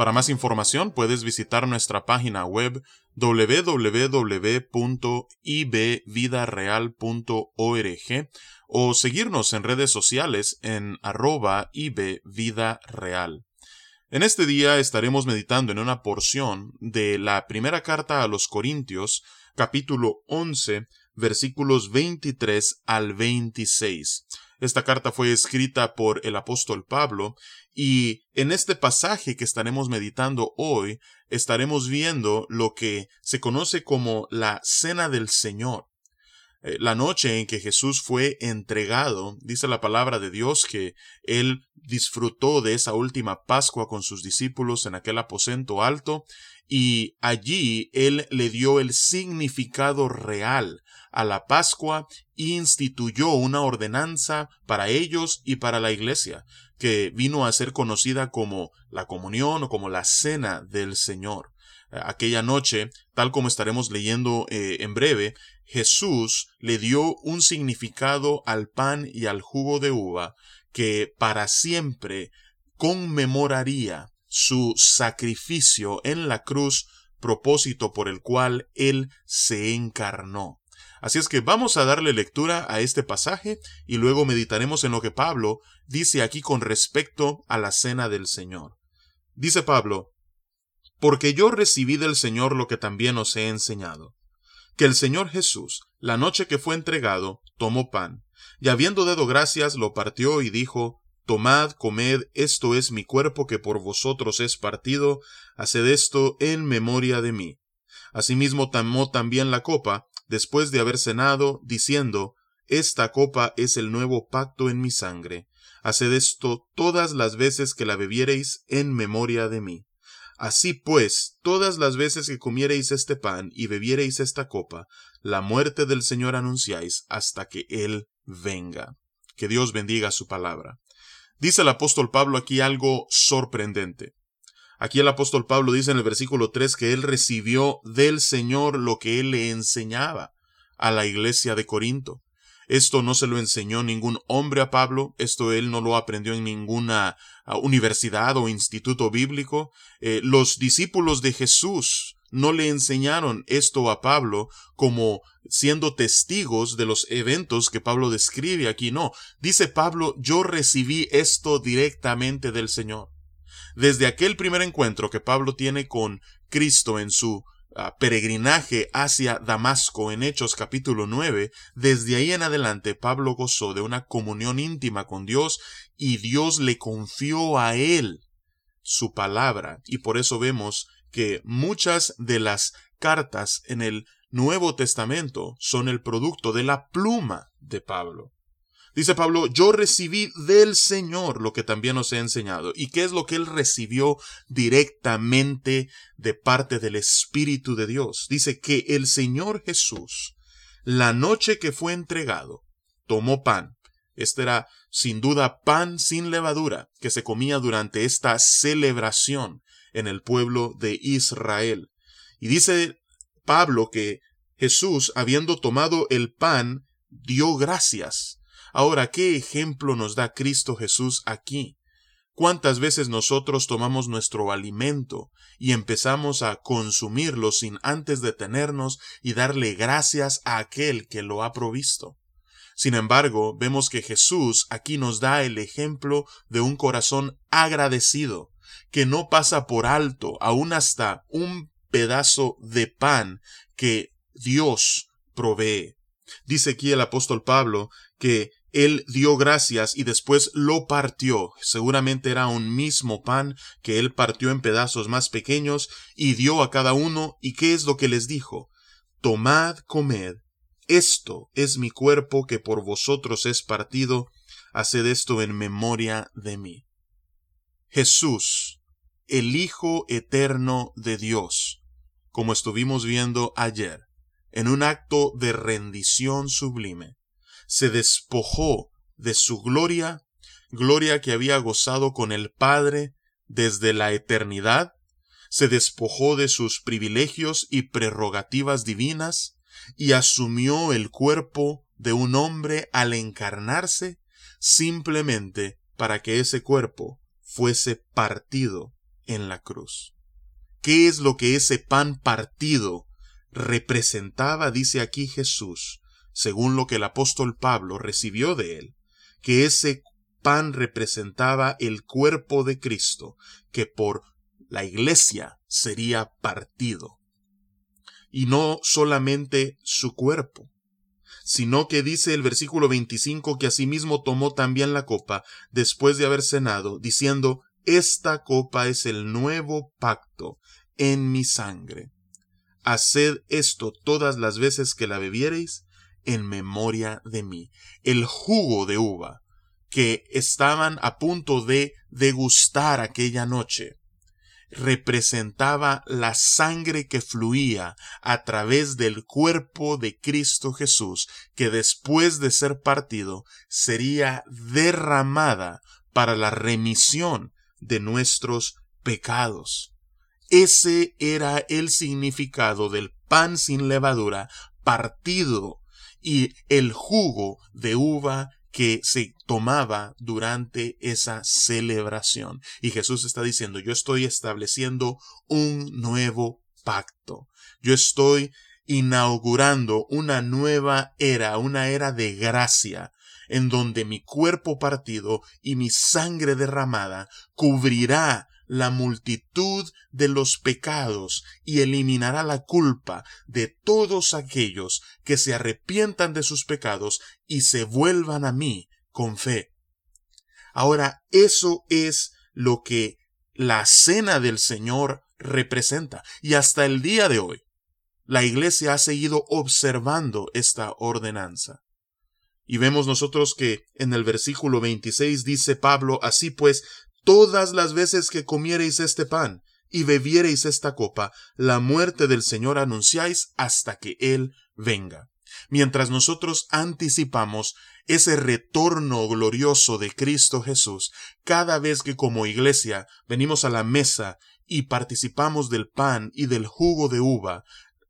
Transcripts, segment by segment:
Para más información puedes visitar nuestra página web www.ibvidareal.org o seguirnos en redes sociales en arroba Vida Real. En este día estaremos meditando en una porción de la primera carta a los Corintios, capítulo 11, versículos 23 al 26. Esta carta fue escrita por el apóstol Pablo y en este pasaje que estaremos meditando hoy estaremos viendo lo que se conoce como la Cena del Señor. Eh, la noche en que Jesús fue entregado, dice la palabra de Dios que él disfrutó de esa última Pascua con sus discípulos en aquel aposento alto y allí él le dio el significado real a la Pascua e instituyó una ordenanza para ellos y para la iglesia, que vino a ser conocida como la comunión o como la cena del Señor. Aquella noche, tal como estaremos leyendo eh, en breve, Jesús le dio un significado al pan y al jugo de uva que para siempre conmemoraría su sacrificio en la cruz, propósito por el cual Él se encarnó. Así es que vamos a darle lectura a este pasaje y luego meditaremos en lo que Pablo dice aquí con respecto a la cena del Señor. Dice Pablo, porque yo recibí del Señor lo que también os he enseñado que el Señor Jesús, la noche que fue entregado, tomó pan, y habiendo dado gracias, lo partió y dijo, Tomad, comed, esto es mi cuerpo que por vosotros es partido, haced esto en memoria de mí. Asimismo tomó también la copa, después de haber cenado, diciendo, Esta copa es el nuevo pacto en mi sangre. Haced esto todas las veces que la bebiereis en memoria de mí. Así pues, todas las veces que comiereis este pan y bebiereis esta copa, la muerte del Señor anunciáis hasta que Él venga. Que Dios bendiga su palabra. Dice el apóstol Pablo aquí algo sorprendente. Aquí el apóstol Pablo dice en el versículo 3 que él recibió del Señor lo que él le enseñaba a la iglesia de Corinto. Esto no se lo enseñó ningún hombre a Pablo, esto él no lo aprendió en ninguna ah, universidad o instituto bíblico. Eh, los discípulos de Jesús no le enseñaron esto a Pablo como siendo testigos de los eventos que Pablo describe aquí. No, dice Pablo, yo recibí esto directamente del Señor. Desde aquel primer encuentro que Pablo tiene con Cristo en su peregrinaje hacia Damasco en Hechos capítulo 9, desde ahí en adelante Pablo gozó de una comunión íntima con Dios y Dios le confió a él su palabra y por eso vemos que muchas de las cartas en el Nuevo Testamento son el producto de la pluma de Pablo. Dice Pablo, yo recibí del Señor lo que también os he enseñado. ¿Y qué es lo que él recibió directamente de parte del Espíritu de Dios? Dice que el Señor Jesús, la noche que fue entregado, tomó pan. Este era sin duda pan sin levadura que se comía durante esta celebración en el pueblo de Israel. Y dice Pablo que Jesús, habiendo tomado el pan, dio gracias Ahora, ¿qué ejemplo nos da Cristo Jesús aquí? ¿Cuántas veces nosotros tomamos nuestro alimento y empezamos a consumirlo sin antes detenernos y darle gracias a aquel que lo ha provisto? Sin embargo, vemos que Jesús aquí nos da el ejemplo de un corazón agradecido, que no pasa por alto aún hasta un pedazo de pan que Dios provee. Dice aquí el apóstol Pablo que él dio gracias y después lo partió. Seguramente era un mismo pan que él partió en pedazos más pequeños y dio a cada uno. ¿Y qué es lo que les dijo? Tomad, comed. Esto es mi cuerpo que por vosotros es partido. Haced esto en memoria de mí. Jesús, el Hijo eterno de Dios, como estuvimos viendo ayer, en un acto de rendición sublime, se despojó de su gloria gloria que había gozado con el Padre desde la eternidad, se despojó de sus privilegios y prerrogativas divinas y asumió el cuerpo de un hombre al encarnarse simplemente para que ese cuerpo fuese partido en la cruz. ¿Qué es lo que ese pan partido representaba, dice aquí Jesús, según lo que el apóstol Pablo recibió de él? Que ese pan representaba el cuerpo de Cristo, que por la iglesia sería partido. Y no solamente su cuerpo, sino que dice el versículo 25 que asimismo tomó también la copa después de haber cenado, diciendo, Esta copa es el nuevo pacto en mi sangre. Haced esto todas las veces que la bebiereis en memoria de mí. El jugo de uva que estaban a punto de degustar aquella noche representaba la sangre que fluía a través del cuerpo de Cristo Jesús, que después de ser partido sería derramada para la remisión de nuestros pecados. Ese era el significado del pan sin levadura partido y el jugo de uva que se tomaba durante esa celebración. Y Jesús está diciendo, yo estoy estableciendo un nuevo pacto. Yo estoy inaugurando una nueva era, una era de gracia, en donde mi cuerpo partido y mi sangre derramada cubrirá la multitud de los pecados y eliminará la culpa de todos aquellos que se arrepientan de sus pecados y se vuelvan a mí con fe. Ahora, eso es lo que la cena del Señor representa. Y hasta el día de hoy, la Iglesia ha seguido observando esta ordenanza. Y vemos nosotros que en el versículo 26 dice Pablo, así pues, todas las veces que comiereis este pan y bebiereis esta copa, la muerte del Señor anunciáis hasta que Él venga. Mientras nosotros anticipamos ese retorno glorioso de Cristo Jesús, cada vez que como iglesia venimos a la mesa y participamos del pan y del jugo de uva,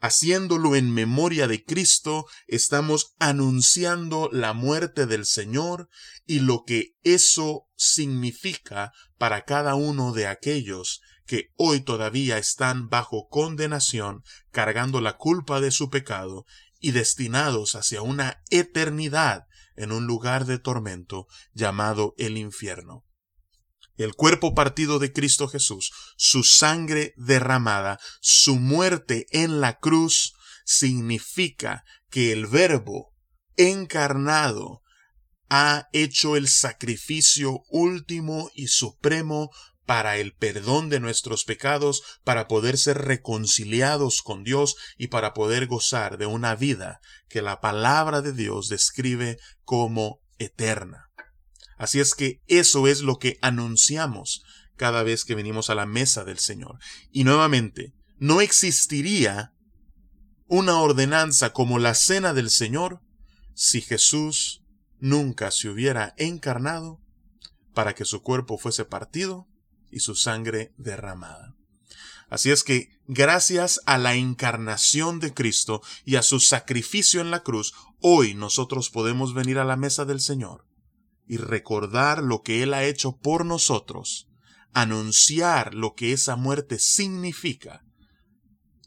haciéndolo en memoria de Cristo, estamos anunciando la muerte del Señor y lo que eso significa para cada uno de aquellos que hoy todavía están bajo condenación, cargando la culpa de su pecado y destinados hacia una eternidad en un lugar de tormento llamado el infierno el cuerpo partido de Cristo Jesús, su sangre derramada, su muerte en la cruz, significa que el Verbo encarnado ha hecho el sacrificio último y supremo para el perdón de nuestros pecados, para poder ser reconciliados con Dios y para poder gozar de una vida que la palabra de Dios describe como eterna. Así es que eso es lo que anunciamos cada vez que venimos a la mesa del Señor. Y nuevamente, no existiría una ordenanza como la cena del Señor si Jesús nunca se hubiera encarnado para que su cuerpo fuese partido y su sangre derramada. Así es que, gracias a la encarnación de Cristo y a su sacrificio en la cruz, hoy nosotros podemos venir a la mesa del Señor y recordar lo que Él ha hecho por nosotros, anunciar lo que esa muerte significa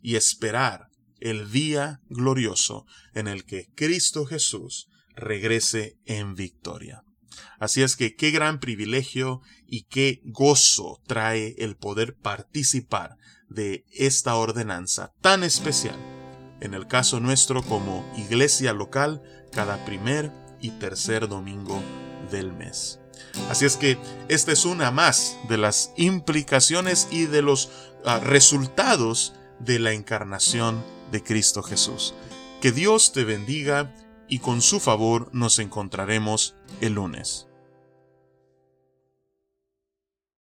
y esperar el día glorioso en el que Cristo Jesús regrese en victoria. Así es que qué gran privilegio y qué gozo trae el poder participar de esta ordenanza tan especial, en el caso nuestro como iglesia local, cada primer y tercer domingo del mes. Así es que esta es una más de las implicaciones y de los ah, resultados de la encarnación de Cristo Jesús. Que Dios te bendiga y con su favor nos encontraremos el lunes.